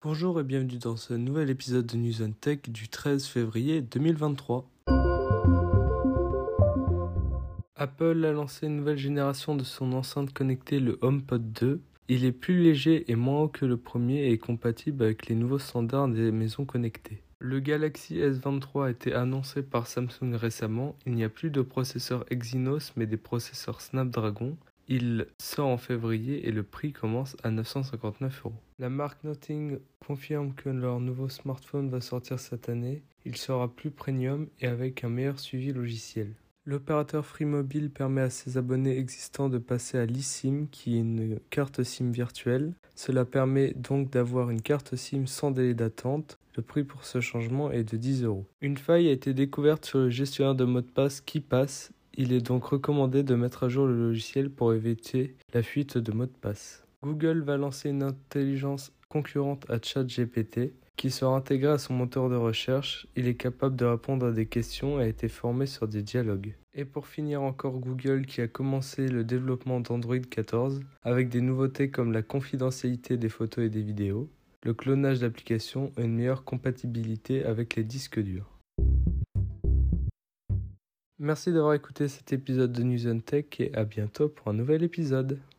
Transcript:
Bonjour et bienvenue dans ce nouvel épisode de News on Tech du 13 février 2023. Apple a lancé une nouvelle génération de son enceinte connectée, le HomePod 2. Il est plus léger et moins haut que le premier et est compatible avec les nouveaux standards des maisons connectées. Le Galaxy S23 a été annoncé par Samsung récemment. Il n'y a plus de processeur Exynos mais des processeurs Snapdragon. Il sort en février et le prix commence à 959 euros. La marque Nothing confirme que leur nouveau smartphone va sortir cette année. Il sera plus premium et avec un meilleur suivi logiciel. L'opérateur Free Mobile permet à ses abonnés existants de passer à l'eSIM qui est une carte SIM virtuelle. Cela permet donc d'avoir une carte SIM sans délai d'attente. Le prix pour ce changement est de 10 euros. Une faille a été découverte sur le gestionnaire de mot de passe KeePass il est donc recommandé de mettre à jour le logiciel pour éviter la fuite de mots de passe. Google va lancer une intelligence concurrente à ChatGPT qui sera intégrée à son moteur de recherche. Il est capable de répondre à des questions et a été formé sur des dialogues. Et pour finir encore Google qui a commencé le développement d'Android 14 avec des nouveautés comme la confidentialité des photos et des vidéos, le clonage d'applications et une meilleure compatibilité avec les disques durs. Merci d'avoir écouté cet épisode de News Tech et à bientôt pour un nouvel épisode.